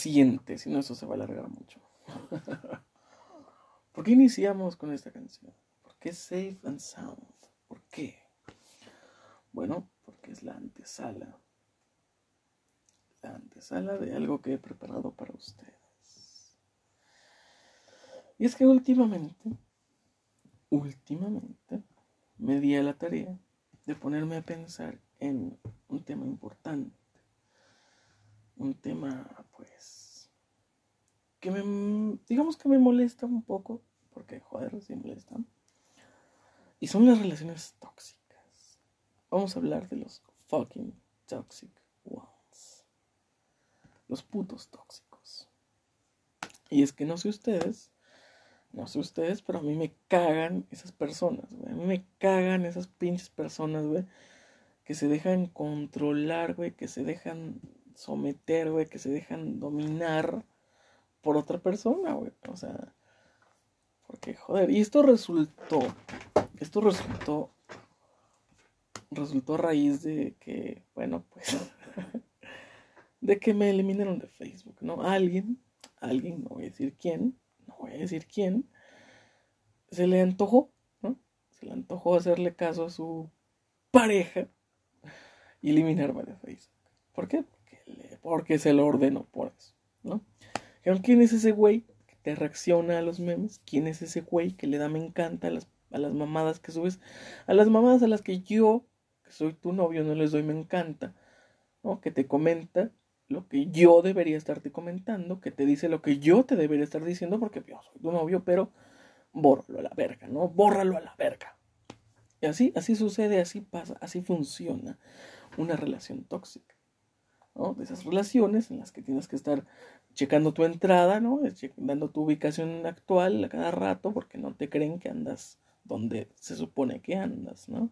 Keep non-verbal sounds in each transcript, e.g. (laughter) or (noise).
suficiente, si no eso se va a alargar mucho. (laughs) ¿Por qué iniciamos con esta canción? ¿Por qué Safe and Sound? ¿Por qué? Bueno, porque es la antesala. La antesala de algo que he preparado para ustedes. Y es que últimamente, últimamente, me di a la tarea de ponerme a pensar en un tema importante. Un tema, pues, que me, digamos que me molesta un poco, porque, joder, sí molesta. Y son las relaciones tóxicas. Vamos a hablar de los fucking toxic ones. Los putos tóxicos. Y es que no sé ustedes, no sé ustedes, pero a mí me cagan esas personas. A mí me cagan esas pinches personas, güey. Que se dejan controlar, güey. Que se dejan someter, güey. Que se dejan dominar por otra persona, güey. O sea, porque, joder, y esto resultó, esto resultó, resultó a raíz de que, bueno, pues, (laughs) de que me eliminaron de Facebook, ¿no? Alguien, alguien, no voy a decir quién, no voy a decir quién, se le antojó, ¿no? Se le antojó hacerle caso a su pareja y eliminarme de Facebook. ¿Por qué? Porque, se lo ordenó por eso, ¿no? ¿Quién es ese güey que te reacciona a los memes? ¿Quién es ese güey que le da me encanta a las, a las mamadas que subes? A las mamadas a las que yo, que soy tu novio, no les doy me encanta, ¿no? Que te comenta lo que yo debería estarte comentando, que te dice lo que yo te debería estar diciendo porque yo soy tu novio, pero bórralo a la verga, ¿no? Bórralo a la verga. Y así, así sucede, así pasa, así funciona una relación tóxica. De esas relaciones en las que tienes que estar checando tu entrada, ¿no? Dando tu ubicación actual a cada rato porque no te creen que andas donde se supone que andas, ¿no?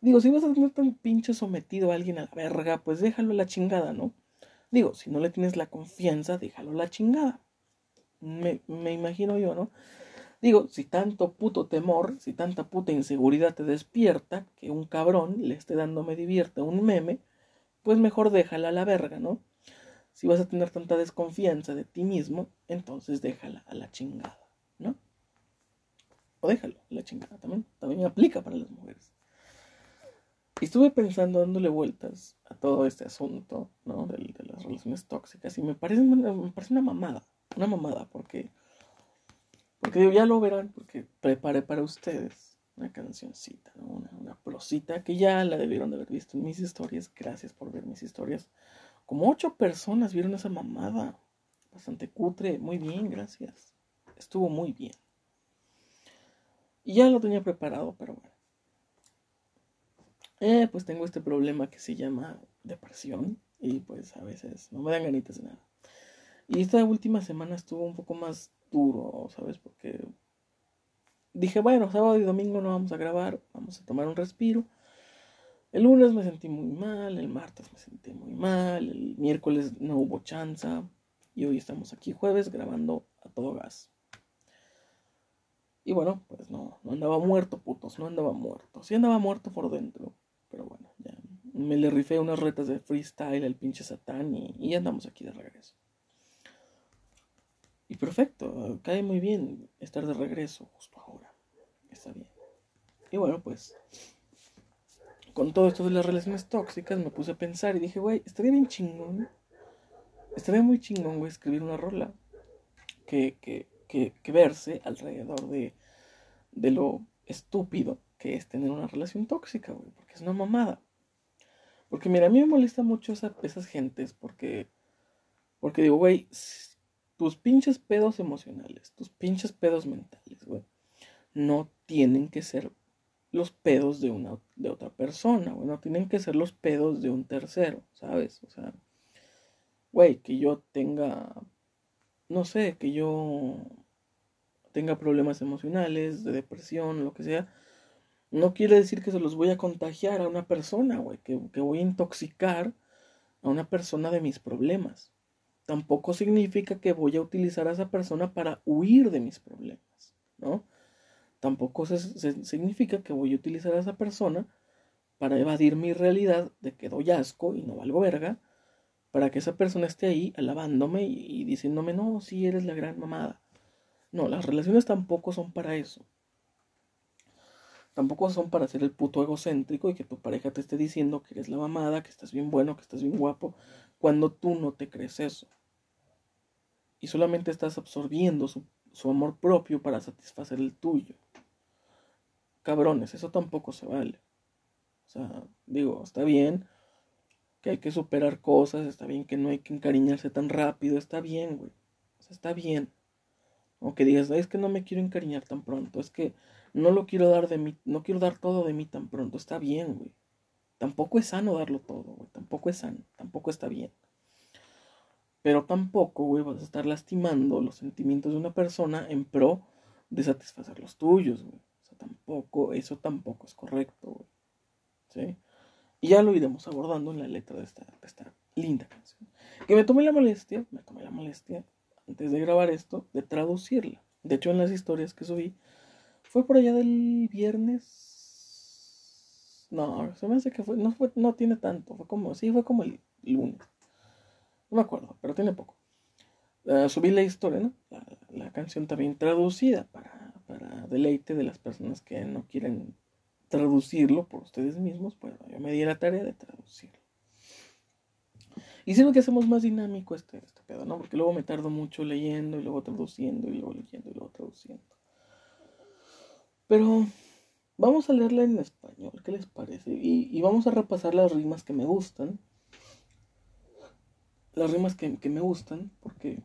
Digo, si vas a tener tan pinche sometido a alguien a la verga, pues déjalo a la chingada, ¿no? Digo, si no le tienes la confianza, déjalo a la chingada. Me, me imagino yo, ¿no? Digo, si tanto puto temor, si tanta puta inseguridad te despierta, que un cabrón le esté dando me divierte un meme, pues mejor déjala a la verga, ¿no? Si vas a tener tanta desconfianza de ti mismo, entonces déjala a la chingada, ¿no? O déjalo a la chingada también. También aplica para las mujeres. Y estuve pensando, dándole vueltas a todo este asunto, ¿no? De, las relaciones tóxicas. Y me parece, me parece una mamada. Una mamada, porque. Porque ya lo verán, porque preparé para ustedes una cancioncita, ¿no? una, que ya la debieron de haber visto en mis historias. Gracias por ver mis historias. Como ocho personas vieron esa mamada. Bastante cutre. Muy bien, gracias. Estuvo muy bien. Y ya lo tenía preparado, pero bueno. Eh, pues tengo este problema que se llama depresión. Y pues a veces no me dan ganitas de nada. Y esta última semana estuvo un poco más duro, ¿sabes? Porque dije, bueno, sábado y domingo no vamos a grabar, vamos a tomar un respiro. El lunes me sentí muy mal, el martes me sentí muy mal, el miércoles no hubo chanza y hoy estamos aquí jueves grabando a todo gas. Y bueno, pues no, no andaba muerto, putos, no andaba muerto. Sí andaba muerto por dentro, pero bueno, ya me le rifé unas retas de freestyle al pinche Satán y, y andamos aquí de regreso. Y perfecto, cae muy bien estar de regreso justo ahora. Está bien. Y bueno, pues con todo esto de las relaciones tóxicas me puse a pensar y dije, güey, estaría bien chingón. Estaría muy chingón, güey, escribir una rola que, que, que, que verse alrededor de, de lo estúpido que es tener una relación tóxica, güey, porque es una mamada. Porque mira, a mí me molesta mucho esa, esas gentes porque, porque digo, güey, tus pinches pedos emocionales, tus pinches pedos mentales, güey, no tienen que ser los pedos de una de otra persona, güey, no tienen que ser los pedos de un tercero, ¿sabes? O sea, güey, que yo tenga no sé, que yo tenga problemas emocionales, de depresión, lo que sea, no quiere decir que se los voy a contagiar a una persona, güey, que, que voy a intoxicar a una persona de mis problemas tampoco significa que voy a utilizar a esa persona para huir de mis problemas, ¿no? Tampoco significa que voy a utilizar a esa persona para evadir mi realidad de que doy asco y no valgo verga para que esa persona esté ahí alabándome y, diciéndome, no, sí, eres la gran mamada. No, las relaciones tampoco son para eso. Tampoco son para ser el puto egocéntrico y que tu pareja te esté diciendo que eres la mamada, que estás bien bueno, que estás bien guapo, cuando tú no te crees eso. Y solamente estás absorbiendo su, su amor propio para satisfacer el tuyo. Cabrones, eso tampoco se vale. O sea, digo, está bien que hay que superar cosas, está bien que no hay que encariñarse tan rápido, está bien, güey. O sea, está bien. O que digas, es que no me quiero encariñar tan pronto, es que no lo quiero dar de mí, no quiero dar todo de mí tan pronto, está bien, güey. Tampoco es sano darlo todo, güey, tampoco es sano, tampoco está bien. Pero tampoco, güey, vas a estar lastimando los sentimientos de una persona en pro de satisfacer los tuyos, güey. O sea, tampoco, eso tampoco es correcto, güey. ¿Sí? Y ya lo iremos abordando en la letra de esta, linda canción. Que me tomé la molestia, me tomé la molestia, antes de grabar esto, de traducirla. De hecho, en las historias que subí, fue por allá del viernes. No, se me hace que fue, no fue, no tiene tanto, fue como, sí, fue como el lunes. No me acuerdo, pero tiene poco. Subí la historia, ¿no? La, la canción también traducida para, para deleite de las personas que no quieren traducirlo por ustedes mismos, pues yo me di la tarea de traducirlo. Y siento que hacemos más dinámico este, este pedo, ¿no? Porque luego me tardo mucho leyendo y luego traduciendo y luego leyendo y luego traduciendo. Pero vamos a leerla en español, ¿qué les parece? Y, y vamos a repasar las rimas que me gustan. Las rimas que, que me gustan, porque...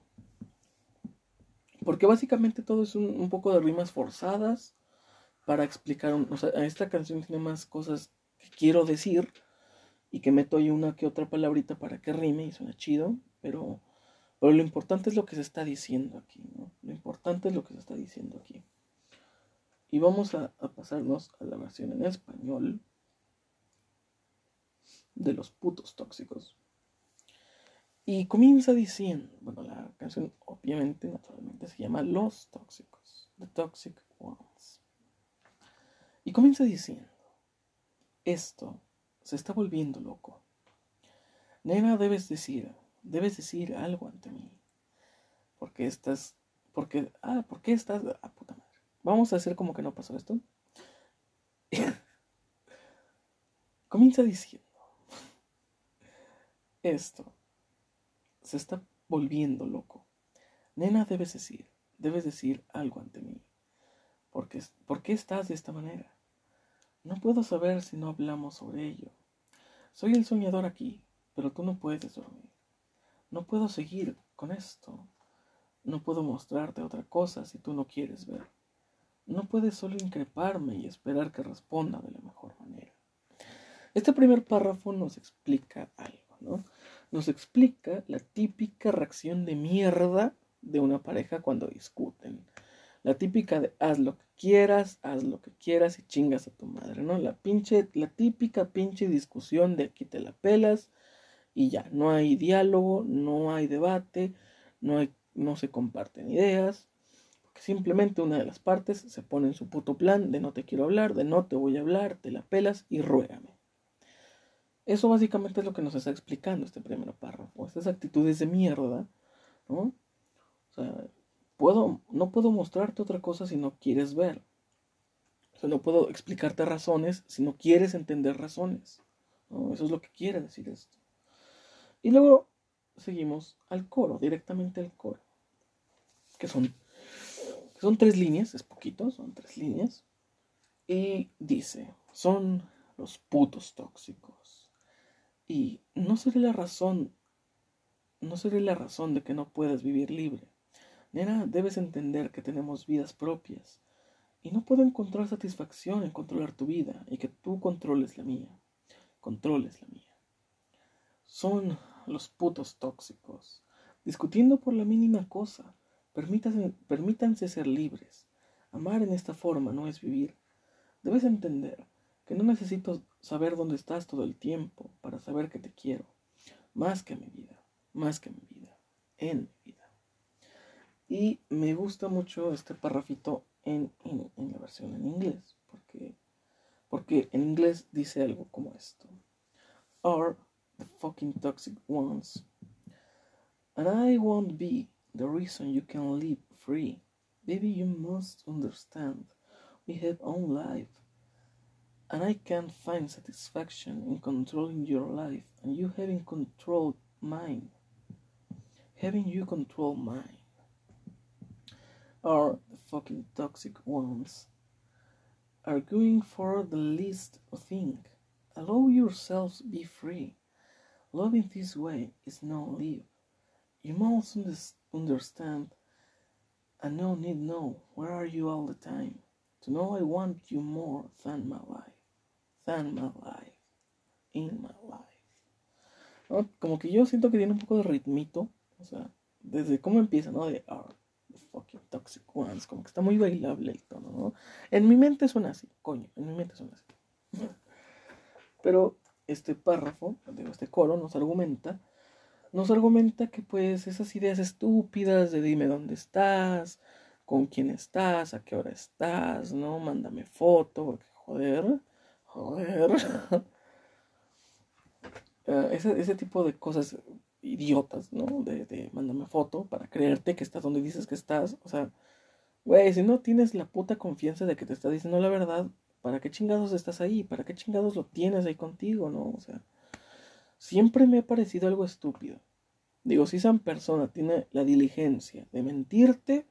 Porque básicamente todo es un, un poco de rimas forzadas para explicar, o sea, esta canción tiene más cosas que quiero decir y que meto ahí una que otra palabrita para que rime y suena chido, pero, pero lo importante es lo que se está diciendo aquí, ¿no? Lo importante es lo que se está diciendo aquí. Y vamos a, a pasarnos a la versión en español de los putos tóxicos. Y comienza diciendo, bueno, la canción obviamente, naturalmente, se llama Los Tóxicos, The Toxic Ones. Y comienza diciendo, esto se está volviendo loco. Nena, debes decir, debes decir algo ante mí. Porque estás, porque, ah, ¿por qué estás? Ah, puta madre. Vamos a hacer como que no pasó esto. (laughs) comienza diciendo, esto se está volviendo loco. Nena, debes decir, debes decir algo ante mí. Porque, ¿Por qué estás de esta manera? No puedo saber si no hablamos sobre ello. Soy el soñador aquí, pero tú no puedes dormir. No puedo seguir con esto. No puedo mostrarte otra cosa si tú no quieres ver. No puedes solo increparme y esperar que responda de la mejor manera. Este primer párrafo nos explica algo, ¿no? Nos explica la típica reacción de mierda de una pareja cuando discuten. La típica de haz lo que quieras, haz lo que quieras y chingas a tu madre, ¿no? La pinche, la típica pinche discusión de aquí te la pelas y ya, no hay diálogo, no hay debate, no hay, no se comparten ideas, simplemente una de las partes se pone en su puto plan de no te quiero hablar, de no te voy a hablar, te la pelas y ruégame. Eso básicamente es lo que nos está explicando este primer párrafo, estas actitudes de mierda, ¿no? O sea, puedo, no puedo mostrarte otra cosa si no quieres ver. O sea, no puedo explicarte razones si no quieres entender razones. Eso es lo que quiere decir esto. Y luego seguimos al coro, directamente al coro. Que son, son tres líneas, es poquito, son tres líneas. Y dice, son los putos tóxicos. Y no seré la razón, no seré la razón de que no puedas vivir libre. Nena, debes entender que tenemos vidas propias y no puedo encontrar satisfacción en controlar tu vida y que tú controles la mía. Controles la mía. Son los putos tóxicos, discutiendo por la mínima cosa. Permítanse, permítanse ser libres. Amar en esta forma no es vivir. Debes entender que no necesito saber dónde estás todo el tiempo para saber que te quiero. Más que mi vida, más que mi vida, en mi vida. Y me gusta mucho este parrafito en, la versión en inglés, porque, porque en inglés dice algo como esto. Are the fucking toxic ones And I won't be the reason you can live free. Baby, you must understand. We have own life. And I can't find satisfaction in controlling your life and you having controlled mine. Having you control mine are the fucking toxic ones. Arguing for the least thing. Allow yourselves be free. Loving this way is no live. You must understand and no need know where are you all the time. To know I want you more than my life. Than my life. In my life. Como que yo siento que tiene un poco de ritmito. O sea, desde cómo empieza, ¿no? De ah, the fucking toxic ones. Como que está muy bailable el tono, ¿no? En mi mente suena así, coño. En mi mente suena así. Pero este párrafo, digo, este coro nos argumenta nos argumenta que pues esas ideas estúpidas de dime dónde estás, con quién estás, a qué hora estás, ¿no? Mándame foto, porque joder, joder. Eh, (laughs) ese, ese, tipo de cosas idiotas, ¿no? De, de mándame foto para creerte que estás donde dices que estás. O sea, güey, si no tienes la puta confianza de que te está diciendo la verdad, ¿para qué chingados estás ahí? ¿Para qué chingados lo tienes ahí contigo, no? O sea, siempre me ha parecido algo estúpido. Digo, si esa persona tiene la diligencia de mentirte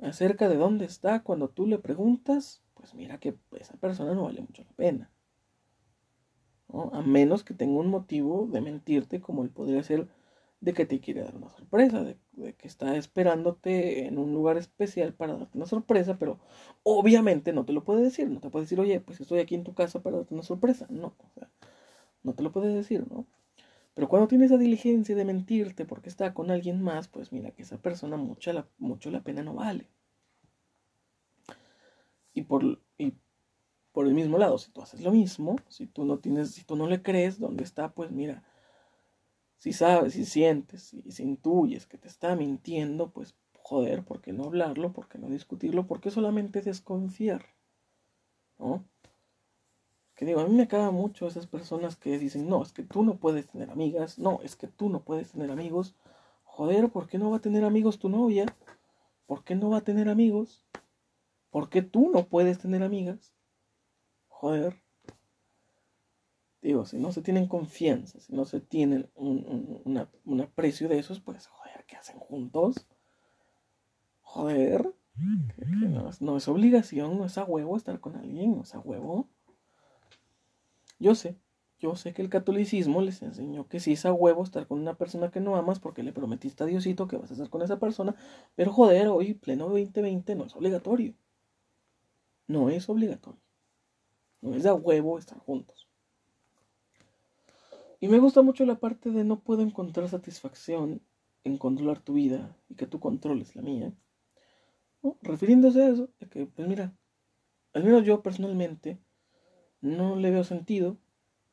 acerca de dónde está cuando tú le preguntas, pues mira que esa persona no vale mucho la pena. A menos que tenga un motivo de mentirte, como él podría ser de que te quiere dar una sorpresa, de, que está esperándote en un lugar especial para darte una sorpresa, pero obviamente no te lo puede decir, no te puede decir, oye, pues estoy aquí en tu casa para darte una sorpresa, no, o sea, no te lo puede decir, ¿no? Pero cuando tienes la diligencia de mentirte porque está con alguien más, pues mira que esa persona la, mucho la pena no vale. Y por, y por el mismo lado, si tú haces lo mismo, si tú no tienes, si tú no le crees dónde está, pues mira, si sabes, si sientes, si, si intuyes que te está mintiendo, pues joder, ¿por qué no hablarlo? ¿Por qué no discutirlo? ¿Por qué solamente desconfiar? ¿No? que digo, a mí me acaba mucho esas personas que dicen, no, es que tú no puedes tener amigas, no, es que tú no puedes tener amigos. Joder, ¿por qué no va a tener amigos tu novia? ¿Por qué no va a tener amigos? ¿Por qué tú no puedes tener amigas? Joder. Digo, si no se tienen confianza, si no se tienen un, aprecio de esos, pues, joder, ¿qué hacen juntos? Joder. no, no, es obligación, no es a huevo estar con alguien, no es a huevo. Yo sé, yo sé que el catolicismo les enseñó que si es a huevo estar con una persona que no amas porque le prometiste a Diosito que vas a estar con esa persona, pero joder, hoy, pleno 2020, no es obligatorio. No es obligatorio. No es a huevo estar juntos. Y me gusta mucho la parte de no puedo encontrar satisfacción en controlar tu vida y que tú controles la mía. Refiriéndose a eso, de que, pues mira, al menos yo personalmente no le veo sentido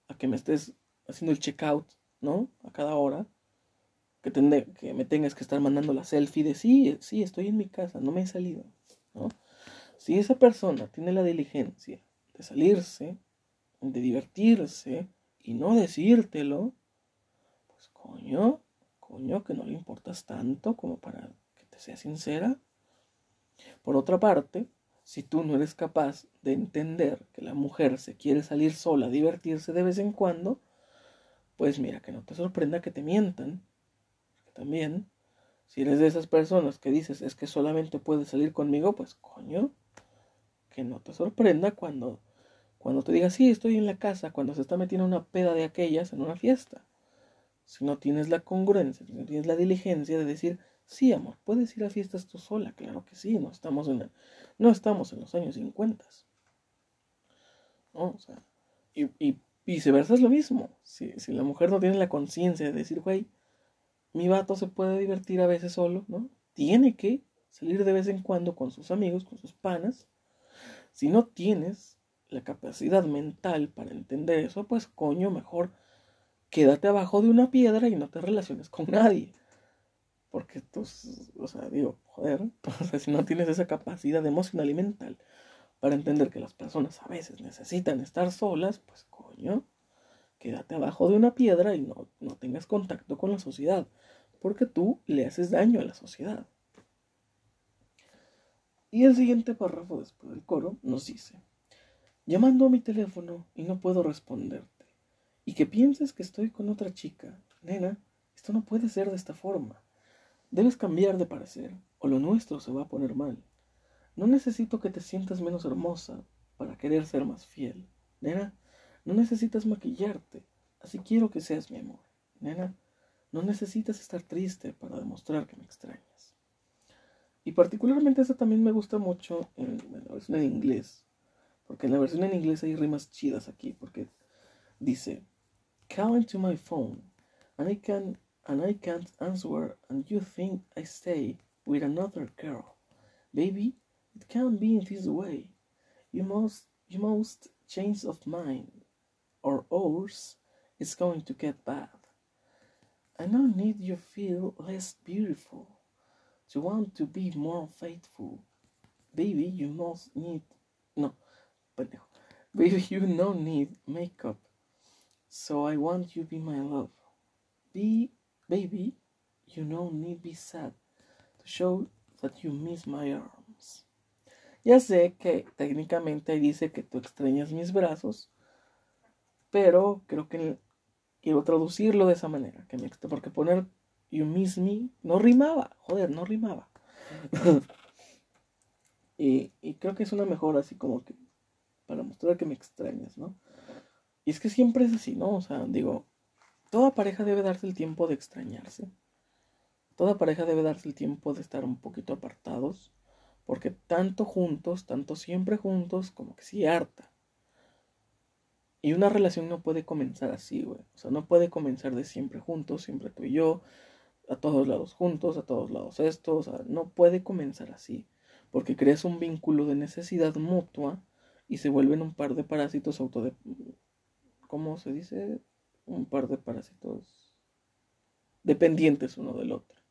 a que me estés haciendo el checkout, ¿no? A cada hora. Que, que me tengas que estar mandando la selfie de sí, sí, estoy en mi casa, no me he salido. Si esa persona tiene la diligencia de salirse, de divertirse y no decírtelo, pues coño, coño, que no le importas tanto como para que te sea sincera. Por otra parte, si tú no eres capaz de entender que la mujer se quiere salir sola divertirse de vez en cuando, pues mira, que no te sorprenda que te mientan. Porque también, si eres de esas personas que dices es que solamente puedes salir conmigo, pues coño, que no te sorprenda cuando, cuando te diga sí, estoy en la casa, cuando se está metiendo una peda de aquellas en una fiesta. Si no tienes la congruencia, si no tienes la diligencia de decir, sí, amor, puedes ir a fiestas tú sola, claro que sí, no estamos en, no estamos en los años 50. ¿no? O sea, y, y, viceversa es lo mismo. Si, si la mujer no tiene la conciencia de decir, güey, mi vato se puede divertir a veces solo, ¿no? Tiene que salir de vez en cuando con sus amigos, con sus panas. Si no tienes la capacidad mental para entender eso, pues coño, mejor quédate abajo de una piedra y no te relaciones con nadie. Porque tú, o sea, digo, joder, (laughs) si no tienes esa capacidad emocional y mental para entender que las personas a veces necesitan estar solas, pues coño, quédate abajo de una piedra y no, no tengas contacto con la sociedad. porque tú le haces daño a la sociedad. Y el siguiente párrafo después del coro nos dice, llamando a mi teléfono y no puedo responderte, y que pienses que estoy con otra chica, nena, esto no puede ser de esta forma. Debes cambiar de parecer, o lo nuestro se va a poner mal. No necesito que te sientas menos hermosa para querer ser más fiel. Nena, no necesitas maquillarte, así quiero que seas mi amor. Nena, no necesitas estar triste para demostrar que me extrañas. Y particularmente esta también me gusta mucho en, la versión en inglés. Porque en la versión en inglés hay rimas chidas aquí. Porque dice, Call into my phone and I, can, and I can't answer and you think I stay with another girl. Baby, it can't be in this way. You must, you must change of mind or else it's going to get bad. I don't need you feel less beautiful to want to be more faithful. Baby, you must need no, pendejo. (laughs) Baby, you no need makeup. So I want you be my love. Be baby, you no need be sad to show that you miss my arms. Ya sé que técnicamente dice que tú extrañas mis brazos, pero creo que quiero traducirlo de esa manera, que me, porque poner You Miss Me no rimaba, joder, no rimaba. (laughs) y, creo que es una mejor así como que para mostrar que me extrañas, ¿no? Y es que siempre es así, ¿no? O sea, digo, toda pareja debe darse el tiempo de extrañarse. Toda pareja debe darse el tiempo de estar un poquito apartados. Porque tanto juntos, tanto siempre juntos, como que sí harta. Y una relación no puede comenzar así, güey. O sea, no puede comenzar de siempre juntos, siempre tú y yo, a todos lados juntos, a todos lados esto, no puede comenzar así, porque creas un vínculo de necesidad mutua y se vuelven un par de parásitos auto ¿cómo se dice? Un par de parásitos dependientes uno del otro.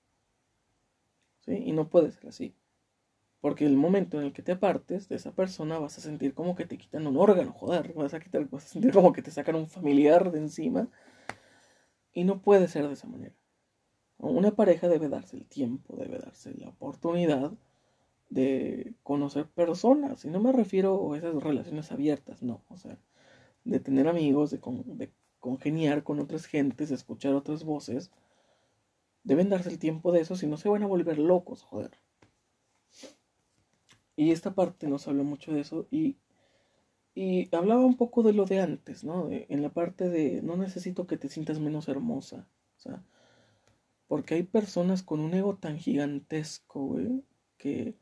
¿Sí? Y no puede ser así. Porque el momento en el que te apartes de esa persona vas a sentir como que te quitan un órgano, joder, vas a, quitar, vas a sentir como que te sacan un familiar de encima. Y no puede ser de esa manera. Una pareja debe darse el tiempo, debe darse la oportunidad de conocer personas. Y no me refiero a esas relaciones abiertas, no. O sea, de tener amigos, de, congeniar con otras gentes, de escuchar otras voces. Deben darse el tiempo de eso, si no se van a volver locos, joder. Y esta parte nos habla mucho de eso y, y hablaba un poco de lo de antes, ¿no? en la parte de no necesito que te sientas menos hermosa. O sea, porque hay personas con un ego tan gigantesco, güey, que,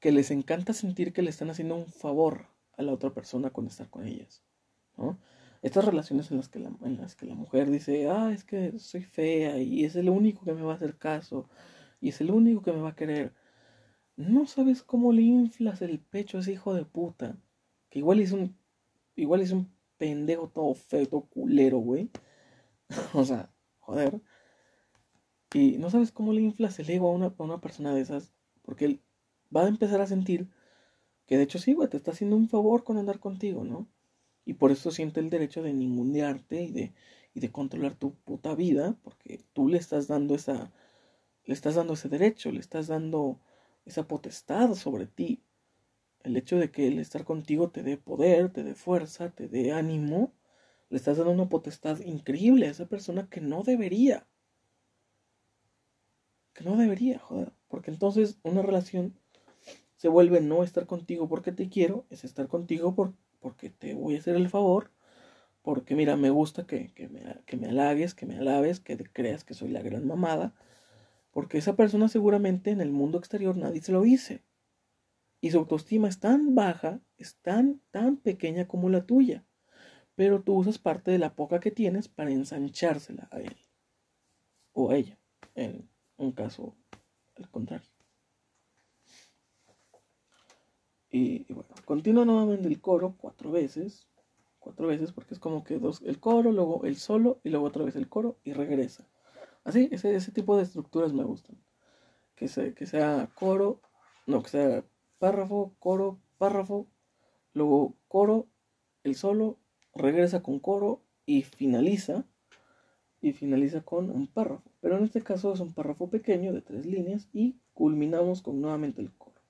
que les encanta sentir que le están haciendo un favor a la otra persona con estar con ellas, ¿no? Estas relaciones en las que la, en las que la mujer dice, ah, es que soy fea y es el único que me va a hacer caso y es el único que me va a querer. No sabes cómo le inflas el pecho a ese hijo de puta, que igual es un, igual es un pendejo todo feo, todo culero, güey. (laughs) o sea, joder. Y no sabes cómo le inflas el ego a una, a una persona de esas, porque él va a empezar a sentir que de hecho sí, güey, te está haciendo un favor con andar contigo, ¿no? Y por eso siente el derecho de ningunearte y de, y de controlar tu puta vida, porque tú le estás dando esa, le estás dando ese derecho, le estás dando esa potestad sobre ti. El hecho de que el estar contigo te dé poder, te dé fuerza, te dé ánimo, le estás dando una potestad increíble a esa persona que no debería que no debería, joder. Porque entonces una relación se vuelve no estar contigo porque te quiero, es estar contigo por, porque te voy a hacer el favor, porque mira, me gusta que, que, me, que me halagues, que me alabes, que creas que soy la gran mamada, porque esa persona seguramente en el mundo exterior nadie se lo dice. Y su autoestima es tan baja, es tan, tan pequeña como la tuya. Pero tú usas parte de la poca que tienes para ensanchársela a él. O a ella. Un caso al contrario. Y, bueno, continúa nuevamente el coro cuatro veces. Cuatro veces porque es como que dos, el coro, luego el solo y luego otra vez el coro y regresa. Así, ese, ese tipo de estructuras me gustan. Que, se, que sea coro, no, que sea párrafo, coro, párrafo, luego coro, el solo, regresa con coro y finaliza y finaliza con un párrafo. Pero en este caso es un párrafo pequeño de tres líneas y culminamos con nuevamente el coro.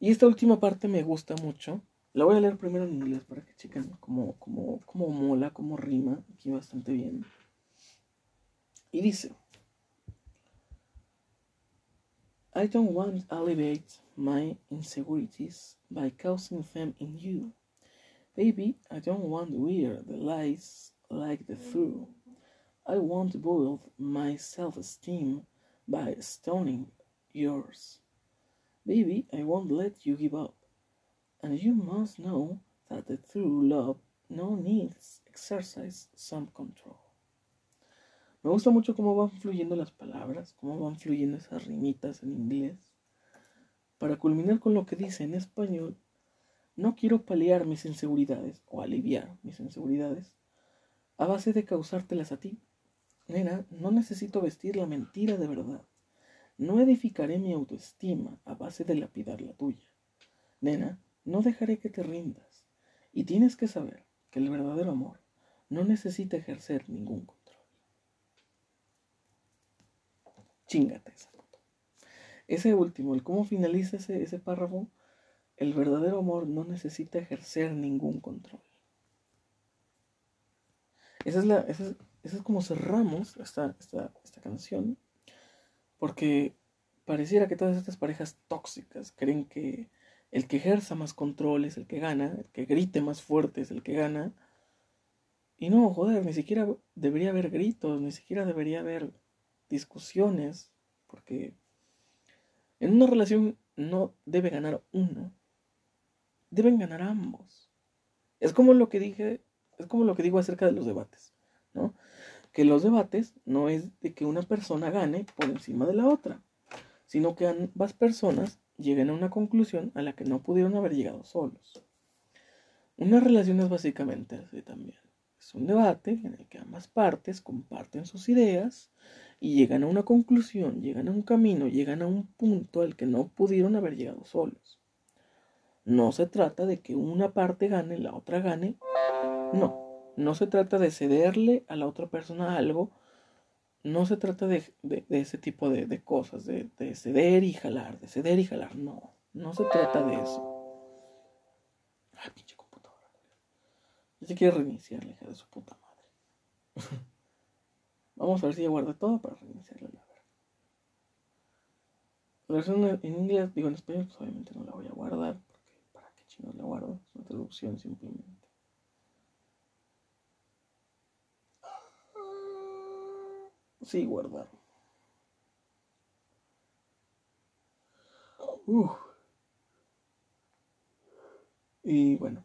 Y esta última parte me gusta mucho. La voy a leer primero en inglés para que chequen cómo, cómo, cómo mola, cómo rima. Aquí bastante bien. Y dice, I don't want to alleviate my insecurities by causing them in you. Baby, I don't want to wear the lies like the truth. I want to build my self-esteem by stoning yours. Baby, I won't let you give up. And you must know that the true love no needs exercise some control. Me gusta mucho cómo van fluyendo las palabras, cómo van fluyendo esas rimitas en inglés. Para culminar con lo que dice en español, no quiero paliar mis inseguridades o aliviar mis inseguridades a base de causártelas a ti. Nena, no necesito vestir la mentira de verdad. No edificaré mi autoestima a base de lapidar la tuya. Nena, no dejaré que te rindas. Y tienes que saber que el verdadero amor no necesita ejercer ningún control. Chingate esa. Ese último, el cómo finaliza ese, ese párrafo, el verdadero amor no necesita ejercer ningún control. Esa es, la, esa es, como cerramos esta, esta, esta canción, porque pareciera que todas estas parejas tóxicas creen que el que ejerza más control es el que gana, el que grite más fuerte es el que gana. Y no, joder, ni siquiera debería haber gritos, ni siquiera debería haber discusiones, porque en una relación no debe ganar uno, deben ganar ambos. Es como lo que dije, es como lo que digo acerca de los debates, ¿no? Que los debates no es de que una persona gane por encima de la otra, sino que ambas personas lleguen a una conclusión a la que no pudieron haber llegado solos. Una relación es básicamente así también. Es un debate en el que ambas partes comparten sus ideas y llegan a una conclusión, llegan a un camino, llegan a un punto al que no pudieron haber llegado solos. No se trata de que una parte gane, la otra gane. No, no se trata de cederle a la otra persona algo. No se trata de, ese tipo de, cosas, de, ceder y jalar, de ceder y jalar. No, no se trata de eso. Ay, pinche computadora. Ya se quiere reiniciar, la hija de su puta madre. (laughs) Vamos a ver si ya guarda todo para reiniciarla la versión en inglés, digo en español, pues obviamente no la voy a guardar no la guardo, es una traducción simplemente. Sí, guardar. Y bueno.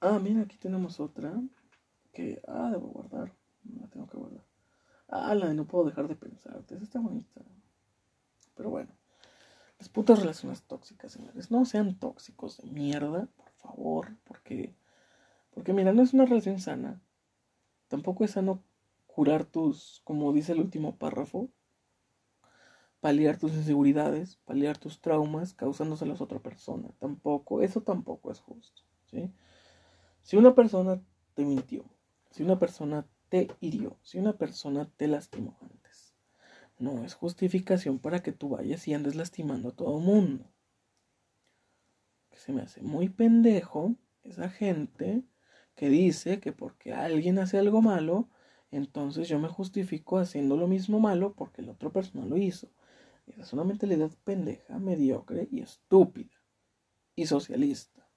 Ah, mira, aquí tenemos otra. Que, ah, debo guardar. No la tengo que guardar. Ah, la de no puedo dejar de pensarte. Esa está bonita. Pero bueno. Las putas relaciones tóxicas, señores. No sean tóxicos de mierda, por favor. Porque, porque mira, no es una relación sana. Tampoco es sano curar tus, como dice el último párrafo, paliar tus inseguridades, paliar tus traumas causándoselos a otra persona. Tampoco, eso tampoco es justo. ¿sí? Si una persona te mintió, si una persona te hirió, si una persona te lastimó no es justificación para que tú vayas y andes lastimando a todo mundo. Que se me hace muy pendejo esa gente que dice que porque alguien hace algo malo, entonces yo me justifico haciendo lo mismo malo porque la otra persona lo hizo. Esa es una mentalidad pendeja, mediocre y estúpida. Y socialista.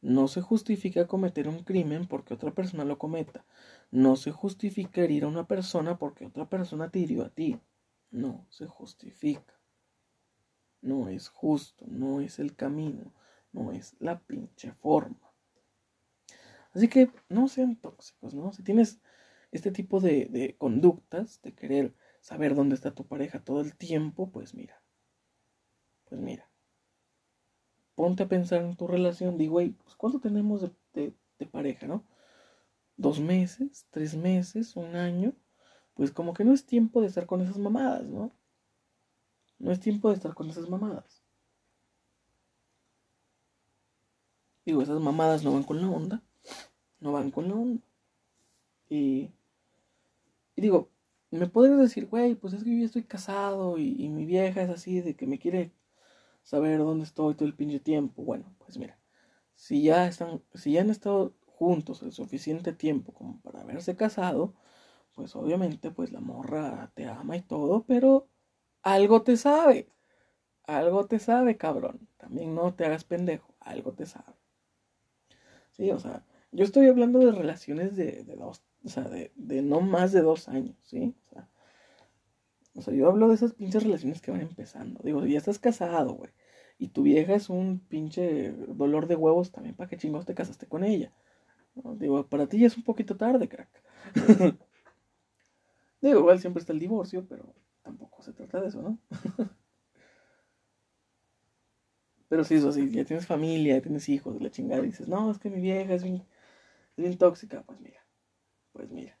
No se justifica cometer un crimen porque otra persona lo cometa. No se justifica herir a una persona porque otra persona te hirió a ti. No se justifica. No es justo, no es el camino, no es la pinche forma. Así que no sean tóxicos, ¿no? Si tienes este tipo de, conductas, de querer saber dónde está tu pareja todo el tiempo, pues mira. Pues mira ponte a pensar en tu relación, digo, güey, pues ¿cuánto tenemos de, de, pareja, no? ¿Dos meses? ¿Tres meses? ¿Un año? Pues como que no es tiempo de estar con esas mamadas, ¿no? No es tiempo de estar con esas mamadas. Digo, esas mamadas no van con la onda. No van con la onda. Y, y digo, me podrías decir, güey, pues es que yo ya estoy casado y, y, mi vieja es así de que me quiere saber dónde estoy todo el pinche tiempo. Bueno, pues mira, si ya están, si ya han estado juntos el suficiente tiempo como para haberse casado, pues obviamente pues la morra te ama y todo, pero algo te sabe. Algo te sabe, cabrón. También no te hagas pendejo, algo te sabe. Sí, o sea, yo estoy hablando de relaciones de, de dos, o sea, de, de, no más de dos años, ¿sí? O sea, o sea, yo hablo de esas pinches relaciones que van empezando. Digo, ya estás casado, güey. Y tu vieja es un pinche dolor de huevos también, ¿para qué chingos te casaste con ella? Digo, para ti ya es un poquito tarde, crack. (laughs) Digo, igual siempre está el divorcio, pero tampoco se trata de eso, ¿no? (laughs) pero sí, eso sí, ya tienes familia, ya tienes hijos, la chingada, dices, no, es que mi vieja es es bien tóxica, pues mira, pues mira.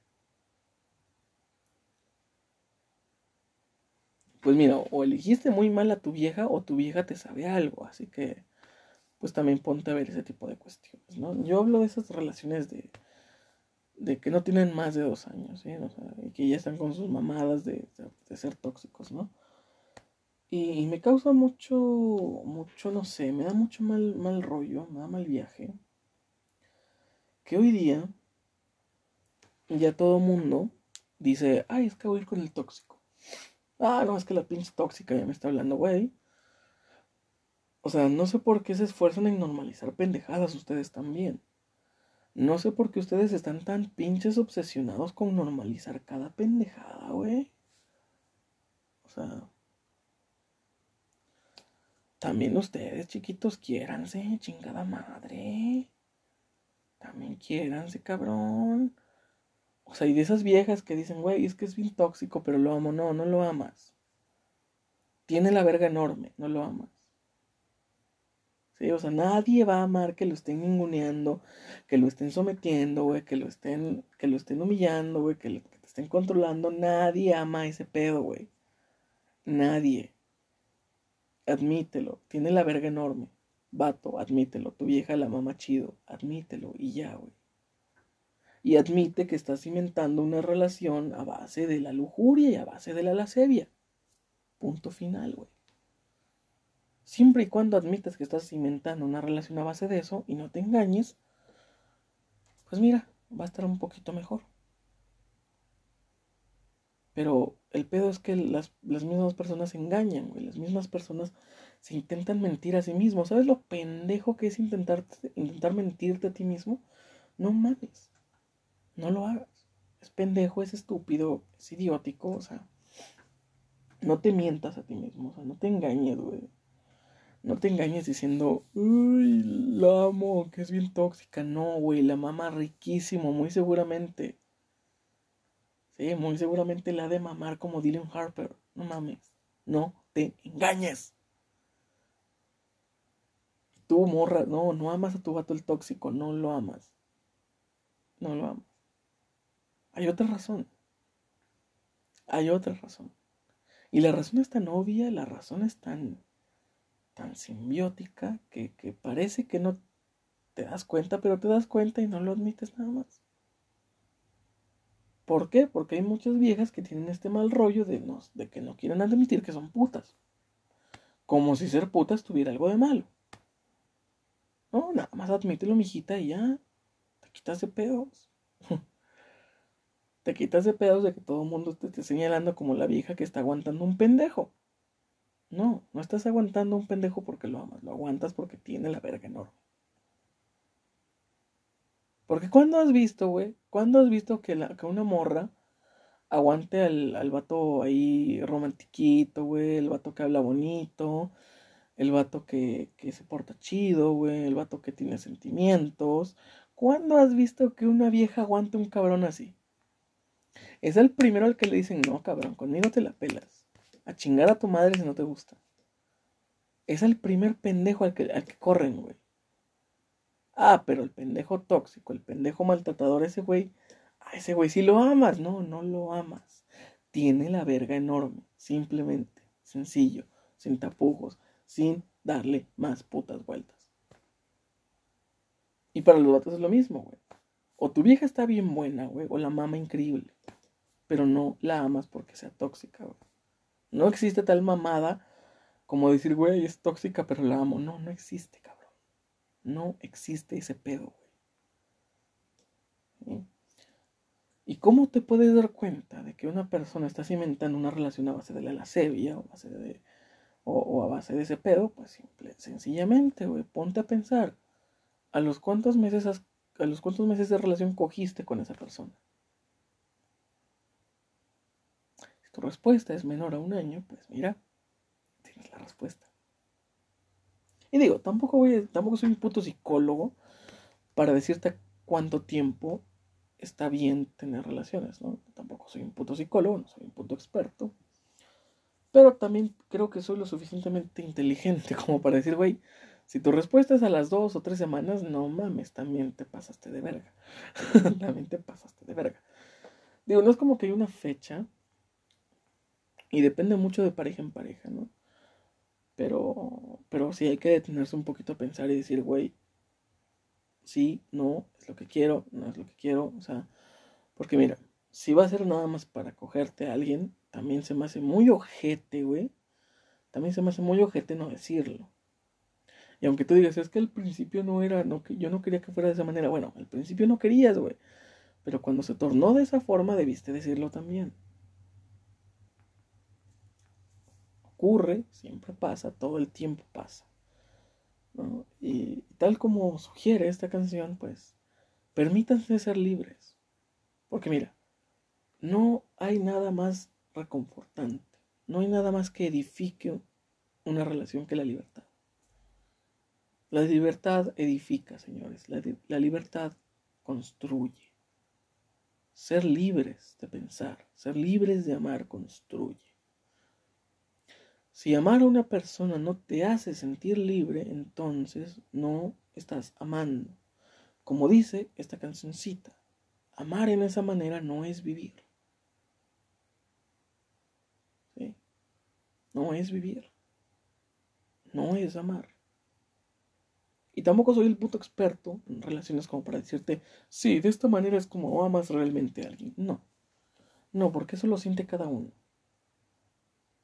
Pues mira, o elegiste muy mal a tu vieja o tu vieja te sabe algo, así que pues también ponte a ver ese tipo de cuestiones, ¿no? Yo hablo de esas relaciones de, de que no tienen más de dos años, ¿sí? O sea, y que ya están con sus mamadas de, de, ser tóxicos, ¿no? Y, me causa mucho, mucho, no sé, me da mucho mal, mal rollo, me da mal viaje. Que hoy día ya todo mundo dice, ay, es que voy con el tóxico. Ah, no, es que la pinche tóxica ya me está hablando, güey. O sea, no sé por qué se esfuerzan en normalizar pendejadas ustedes también. No sé por qué ustedes están tan pinches obsesionados con normalizar cada pendejada, güey. O sea. También ustedes, chiquitos, quiéranse, chingada madre. También quiéranse, cabrón. O sea, y de esas viejas que dicen, güey, es que es bien tóxico, pero lo amo. No, no lo amas. Tiene la verga enorme, no lo amas. O sea, nadie va a amar que lo estén ninguneando, que lo estén sometiendo, güey, que lo estén, que lo estén humillando, güey, que, que, te estén controlando. Nadie ama ese pedo, güey. Nadie. Admítelo. Tiene la verga enorme. Vato, admítelo. Tu vieja la mama chido. Admítelo. Y ya, güey. Y admite que estás cimentando una relación a base de la lujuria y a base de la lascivia. Punto final, güey. Siempre y cuando admitas que estás cimentando una relación a base de eso y no te engañes, pues mira, va a estar un poquito mejor. Pero el pedo es que las, las mismas personas engañan, güey. Las mismas personas se intentan mentir a sí mismos. ¿Sabes lo pendejo que es intentar, intentar mentirte a ti mismo? No mames. No lo hagas. Es pendejo, es estúpido, es idiótico, o sea. No te mientas a ti mismo, o sea, no te engañes, güey. No te engañes diciendo, uy, la amo, que es bien tóxica. No, güey, la mama riquísimo, muy seguramente. Sí, muy seguramente la de mamar como Dylan Harper. No mames. No te engañes. Tú, morra, no, no amas a tu vato el tóxico, no lo amas. No lo amas. Hay otra razón. Hay otra razón. Y la razón es tan obvia, la razón es tan tan simbiótica que, que parece que no te das cuenta, pero te das cuenta y no lo admites nada más. ¿Por qué? Porque hay muchas viejas que tienen este mal rollo de, no, de que no quieren admitir que son putas. Como si ser putas tuviera algo de malo. No, nada más admítelo, mijita, y ya. Te quitas de pedos. (laughs) te quitas de pedos de que todo el mundo te esté señalando como la vieja que está aguantando un pendejo. No, no estás aguantando un pendejo porque lo amas, lo aguantas porque tiene la verga enorme. Porque cuando has visto, güey, cuando has visto que, la, que una morra aguante al, al vato ahí romantiquito, güey, el vato que habla bonito, el vato que, que se porta chido, güey, el vato que tiene sentimientos. ¿Cuándo has visto que una vieja aguante un cabrón así? Es el primero al que le dicen, no, cabrón, conmigo te la pelas. A chingar a tu madre si no te gusta. Es el primer pendejo al que, al que corren, güey. Ah, pero el pendejo tóxico, el pendejo maltratador, ese güey, a ese güey sí lo amas. No, no lo amas. Tiene la verga enorme. Simplemente, sencillo, sin tapujos, sin darle más putas vueltas. Y para los vatos es lo mismo, güey. O tu vieja está bien buena, güey, o la mama increíble. Pero no la amas porque sea tóxica, güey. No existe tal mamada como decir, güey, es tóxica, pero la amo. No, no existe, cabrón. No existe ese pedo, güey. ¿Y cómo te puedes dar cuenta de que una persona está cimentando una relación a base de la lascivia o a base de, o, a base de ese pedo? Pues simple, sencillamente, güey, ponte a pensar. ¿A los cuántos meses a los cuántos meses de relación cogiste con esa persona? Si tu respuesta es menor a un año, pues mira, tienes la respuesta. Y digo, tampoco voy, tampoco soy un puto psicólogo para decirte cuánto tiempo está bien tener relaciones, ¿no? Tampoco soy un puto psicólogo, no soy un puto experto. Pero también creo que soy lo suficientemente inteligente (laughs) como para decir, güey, si tu respuesta es a las dos o tres semanas, no mames, también te pasaste de verga. (laughs) también te pasaste de verga. Digo, no es como que hay una fecha. Y depende mucho de pareja en pareja, ¿no? Pero, pero sí hay que detenerse un poquito a pensar y decir, güey, sí, no, es lo que quiero, no es lo que quiero, o sea, porque mira, si va a ser nada más para cogerte a alguien, también se me hace muy ojete, güey. También se me hace muy ojete no decirlo. Y aunque tú digas, es que al principio no era, no, que yo no quería que fuera de esa manera, bueno, al principio no querías, güey. Pero cuando se tornó de esa forma, debiste decirlo también. Ocurre, siempre pasa, todo el tiempo pasa. Y tal como sugiere esta canción, pues, permítanse ser libres. Porque mira, no hay nada más reconfortante, no hay nada más que edifique una relación que la libertad. La libertad edifica, señores, la, libertad construye. Ser libres de pensar, ser libres de amar construye. Si amar a una persona no te hace sentir libre, entonces no estás amando. Como dice esta cancioncita, amar en esa manera no es vivir. ¿Sí? No es vivir. No es amar. Y tampoco soy el puto experto en relaciones como para decirte, sí, de esta manera es como amas realmente a alguien. No. No, porque eso lo siente cada uno.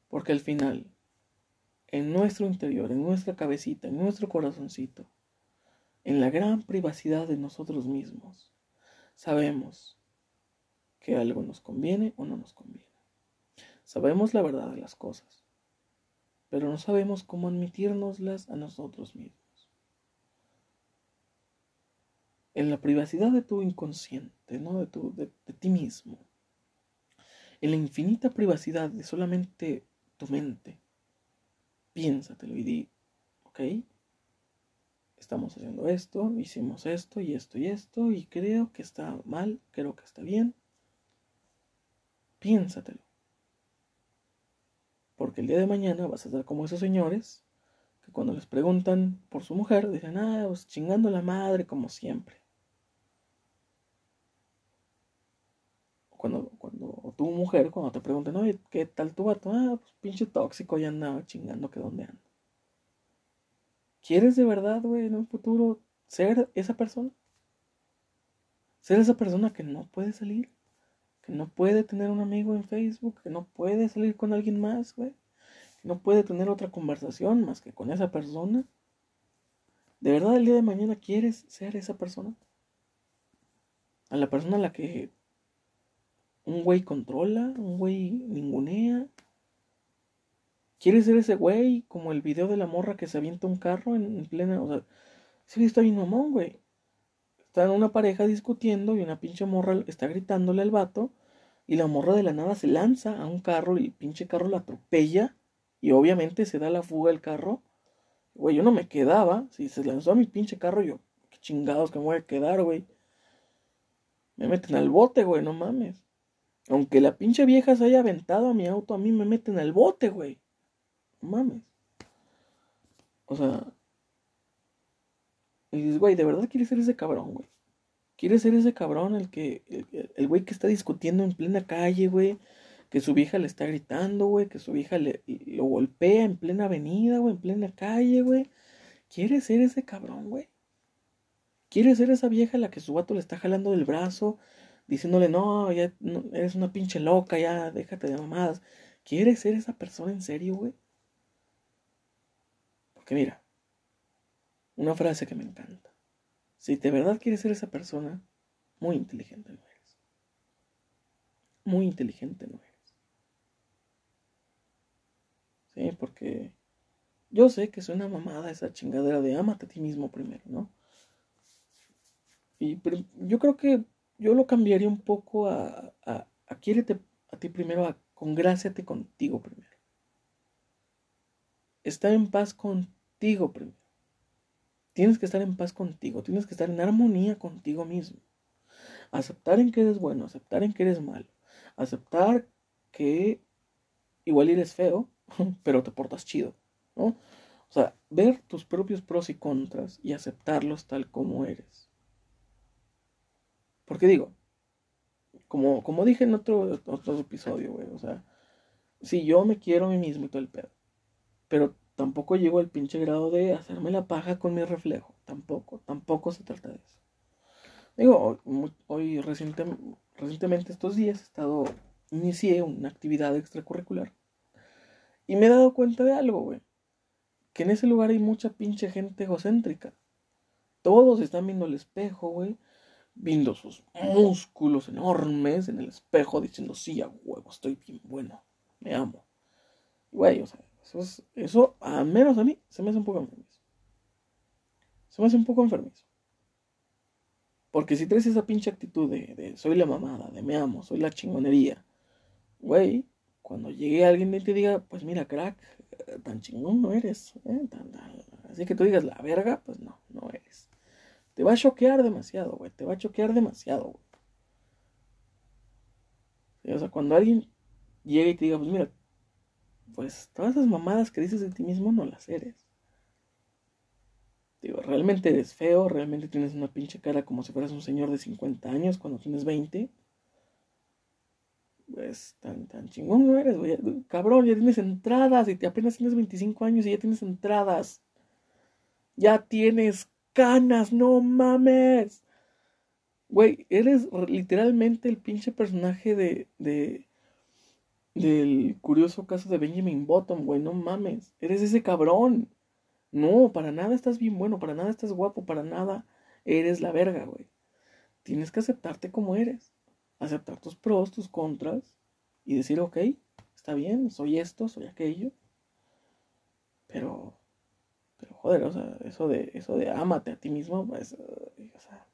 Porque al final, en nuestro interior, en nuestra cabecita, en nuestro corazoncito, en la gran privacidad de nosotros mismos, sabemos que algo nos conviene o no nos conviene. Sabemos la verdad de las cosas, pero no sabemos cómo admitírnoslas a nosotros mismos. En la privacidad de tu inconsciente, ¿no? de, tu, de ti mismo, en la infinita privacidad de solamente tu mente, piénsatelo y di, ok, estamos haciendo esto, hicimos esto y esto y esto, y creo que está mal, creo que está bien. Piénsatelo. Porque el día de mañana vas a estar como esos señores que cuando les preguntan por su mujer, dicen, ah, pues chingando la madre como siempre. Cuando, cuando tu mujer, cuando te preguntan, oye, ¿qué tal tu vato? Ah, pues pinche tóxico, ya andaba chingando que dónde anda. ¿Quieres de verdad, güey, en un futuro ser esa persona? Ser esa persona que no puede salir, que no puede tener un amigo en Facebook, que no puede salir con alguien más, güey, que no puede tener otra conversación más que con esa persona. ¿De verdad el día de mañana quieres ser esa persona? A la persona a la que un güey controla, un güey ningunea. ¿Quieres ser ese güey? Como el video de la morra que se avienta un carro en, plena. O sea, video está bien mamón, güey. Están una pareja discutiendo y una pinche morra está gritándole al vato. Y la morra de la nada se lanza a un carro y el pinche carro la atropella. Y obviamente se da la fuga el carro. Güey, yo no me quedaba. Si se lanzó a mi pinche carro, yo, qué chingados que me voy a quedar, güey. Me meten al bote, güey, no mames. Aunque la pinche vieja se haya aventado a mi auto, a mí me meten al bote, güey. No mames. O sea. Y dices, güey, ¿de verdad quieres ser ese cabrón, güey? ¿Quieres ser ese cabrón el que. El güey que está discutiendo en plena calle, güey? Que su vieja le está gritando, güey. Que su vieja le, lo golpea en plena avenida, güey. En plena calle, güey. ¿Quieres ser ese cabrón, güey? quiere ser esa vieja la que su vato le está jalando del brazo, diciéndole, no, ya eres una pinche loca, ya déjate de mamadas. ¿Quiere ser esa persona en serio, güey? Porque mira, una frase que me encanta. Si de verdad quieres ser esa persona, muy inteligente no eres. Muy inteligente no eres. Sí, porque yo sé que suena mamada esa chingadera de amate a ti mismo primero, ¿no? Y yo creo que yo lo cambiaría un poco a, a, a quiérete a ti primero, a congráciate contigo primero. Estar en paz contigo primero. Tienes que estar en paz contigo, tienes que estar en armonía contigo mismo. Aceptar en que eres bueno, aceptar en que eres malo. Aceptar que igual eres feo, (laughs) pero te portas chido. ¿no? O sea, ver tus propios pros y contras y aceptarlos tal como eres. Porque digo, como, como dije en otro, otro episodio, güey, o sea, si yo me quiero a mí mismo y todo el pedo, pero tampoco llego al pinche grado de hacerme la paja con mi reflejo, tampoco, tampoco se trata de eso. Digo, hoy, recientemente estos días he estado, inicié una actividad extracurricular y me he dado cuenta de algo, güey que en ese lugar hay mucha pinche gente egocéntrica. Todos están viendo el espejo, güey. Viendo sus músculos enormes en el espejo, diciendo, sí, a huevo, estoy bien bueno, me amo. Güey, o sea, eso, es, a menos a mí, se me hace un poco enfermizo. Se me hace un poco enfermizo. Porque si traes esa pinche actitud de, soy la mamada, de me amo, soy la chingonería, güey, cuando llegue alguien y te diga, pues mira, crack, tan chingón no eres. ¿eh? así que tú digas la verga, pues no, no eres. Te va a choquear demasiado, güey. Te va a choquear demasiado, güey. o sea, cuando alguien llega y te diga, pues mira, pues todas esas mamadas que dices de ti mismo no las eres. Digo, realmente eres feo, realmente tienes una pinche cara como si fueras un señor de 50 años cuando tienes 20 pues tan, tan chingón no eres, güey. Cabrón, ya tienes entradas y te apenas tienes 25 años y ya tienes entradas. Ya tienes canas, no mames. Güey, eres literalmente el pinche personaje de, de, del curioso caso de Benjamin Bottom, güey, no mames. Eres ese cabrón. No, para nada estás bien bueno, para nada estás guapo, para nada eres la verga, güey. Tienes que aceptarte como eres aceptar tus pros, tus contras y decir, ok, está bien, soy esto, soy aquello. Pero, pero joder, o sea, eso de, eso de ámate a ti mismo, pues, o sea,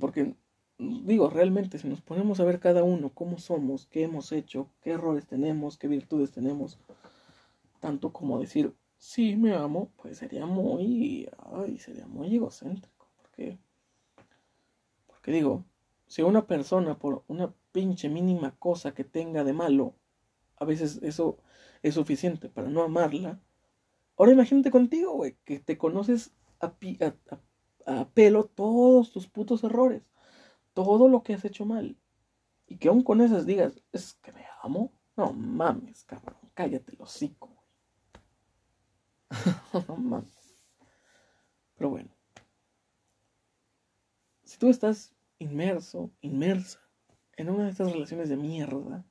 porque digo, realmente si nos ponemos a ver cada uno cómo somos, qué hemos hecho, qué errores tenemos, qué virtudes tenemos, tanto como decir, sí, me amo, pues sería muy, ay, sería muy egocéntrico, porque que digo, si una persona por una pinche mínima cosa que tenga de malo, a veces eso es suficiente para no amarla. Ahora imagínate contigo, güey, que te conoces a, a, pelo todos tus putos errores, todo lo que has hecho mal. Y que aún con esas digas, es que me amo. No mames, cabrón, cállate el hocico, (laughs) no mames. Pero bueno. Si tú estás inmerso, inmersa en una de estas relaciones de mierda,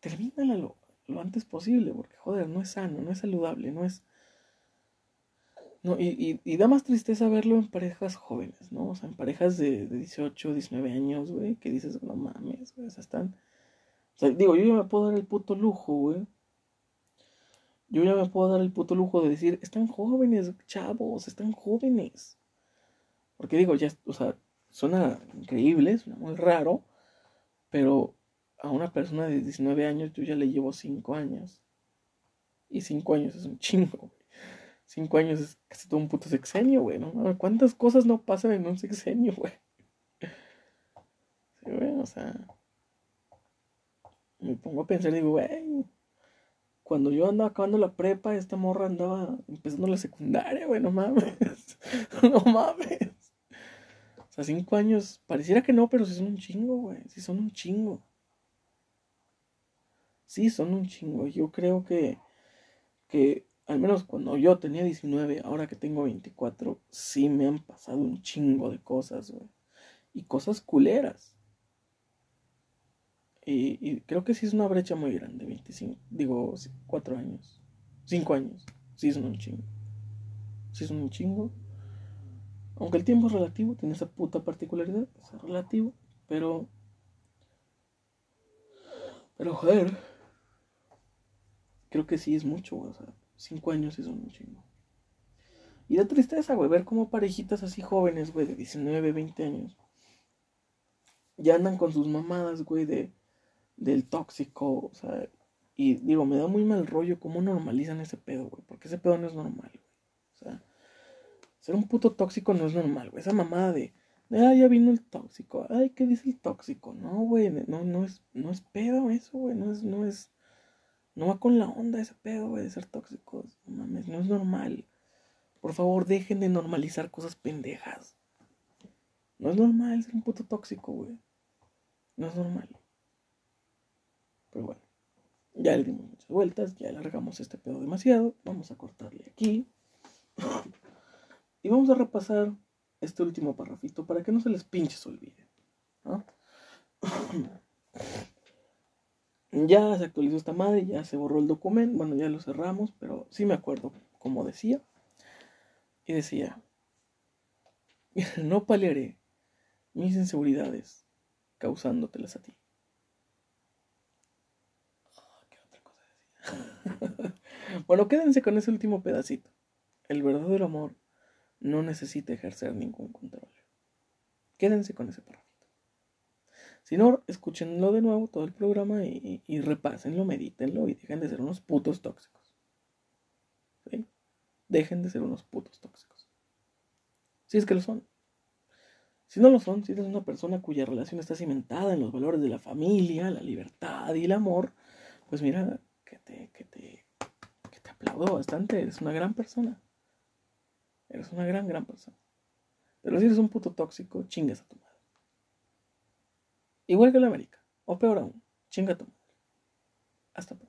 termínala lo, lo antes posible, porque joder, no es sano, no es saludable, no es... No, y, y, da más tristeza verlo en parejas jóvenes, ¿no? O sea, en parejas de, de 18, 19 años, güey, que dices, no mames, güey, o sea, están... O sea, digo, yo ya me puedo dar el puto lujo, güey. Yo ya me puedo dar el puto lujo de decir, están jóvenes, chavos, están jóvenes. Porque digo, ya, o sea, suena increíble, suena muy raro, pero a una persona de 19 años yo ya le llevo 5 años. Y 5 años es un chingo, 5 años es casi todo un puto sexenio, güey, ¿no? ¿Cuántas cosas no pasan en un sexenio, güey? Sí, güey, o sea. Me pongo a pensar digo, güey. Cuando yo andaba acabando la prepa, esta morra andaba empezando la secundaria, güey, no mames. (laughs) no mames cinco años, pareciera que no, pero sí son un chingo, güey. Sí son un chingo. Sí son un chingo. Yo creo que, que al menos cuando yo tenía 19, ahora que tengo 24, sí me han pasado un chingo de cosas, güey. Y cosas culeras. Y, creo que sí es una brecha muy grande, 25, digo, 4 años, 5 años. Sí es un chingo. Sí es un chingo. Aunque el tiempo es relativo, tiene esa puta particularidad, es relativo, pero... Pero joder, creo que sí es mucho, o sea, cinco años sí son un chingo. Y da tristeza, güey, ver como parejitas así jóvenes, güey, de 19, 20 años, ya andan con sus mamadas, güey, de, del tóxico, o sea, y digo, me da muy mal rollo cómo normalizan ese pedo, güey, porque ese pedo no es normal, güey. O sea, ser un puto tóxico no es normal, güey. Esa mamada de, de, ah, ya vino el tóxico, ay, ¿qué dice el tóxico? No, güey, no, no es, no es pedo eso, güey, no es, no es, no va con la onda ese pedo, güey, de ser tóxicos. No mames, no es normal. Por favor, dejen de normalizar cosas pendejas. No es normal ser un puto tóxico, güey. No es normal. Pero bueno, ya le dimos muchas vueltas, ya alargamos este pedo demasiado. Vamos a cortarle aquí. (laughs) y vamos a repasar este último parrafito para que no se les pinche se olvide. Ya se actualizó esta madre, ya se borró el documento, bueno, ya lo cerramos, pero sí me acuerdo como decía. Y decía, no paliaré mis inseguridades causándotelas a ti. Ah, ¿Qué otra cosa decía? (laughs) bueno, quédense con ese último pedacito. El verdadero amor no necesita ejercer ningún control. Quédense con ese párrafo. Si no, escúchenlo de nuevo todo el programa y, repásenlo, medítenlo y dejen de ser unos putos tóxicos. ¿Sí? Dejen de ser unos putos tóxicos. Si es que lo son. Si no lo son, si eres una persona cuya relación está cimentada en los valores de la familia, la libertad y el amor, pues mira, que te, que te, que te aplaudo bastante. Eres una gran persona. Eres una gran, gran persona. Pero si eres un puto tóxico, chingas a tu madre. Igual que la América. O peor aún, chinga tu madre. Hasta pronto.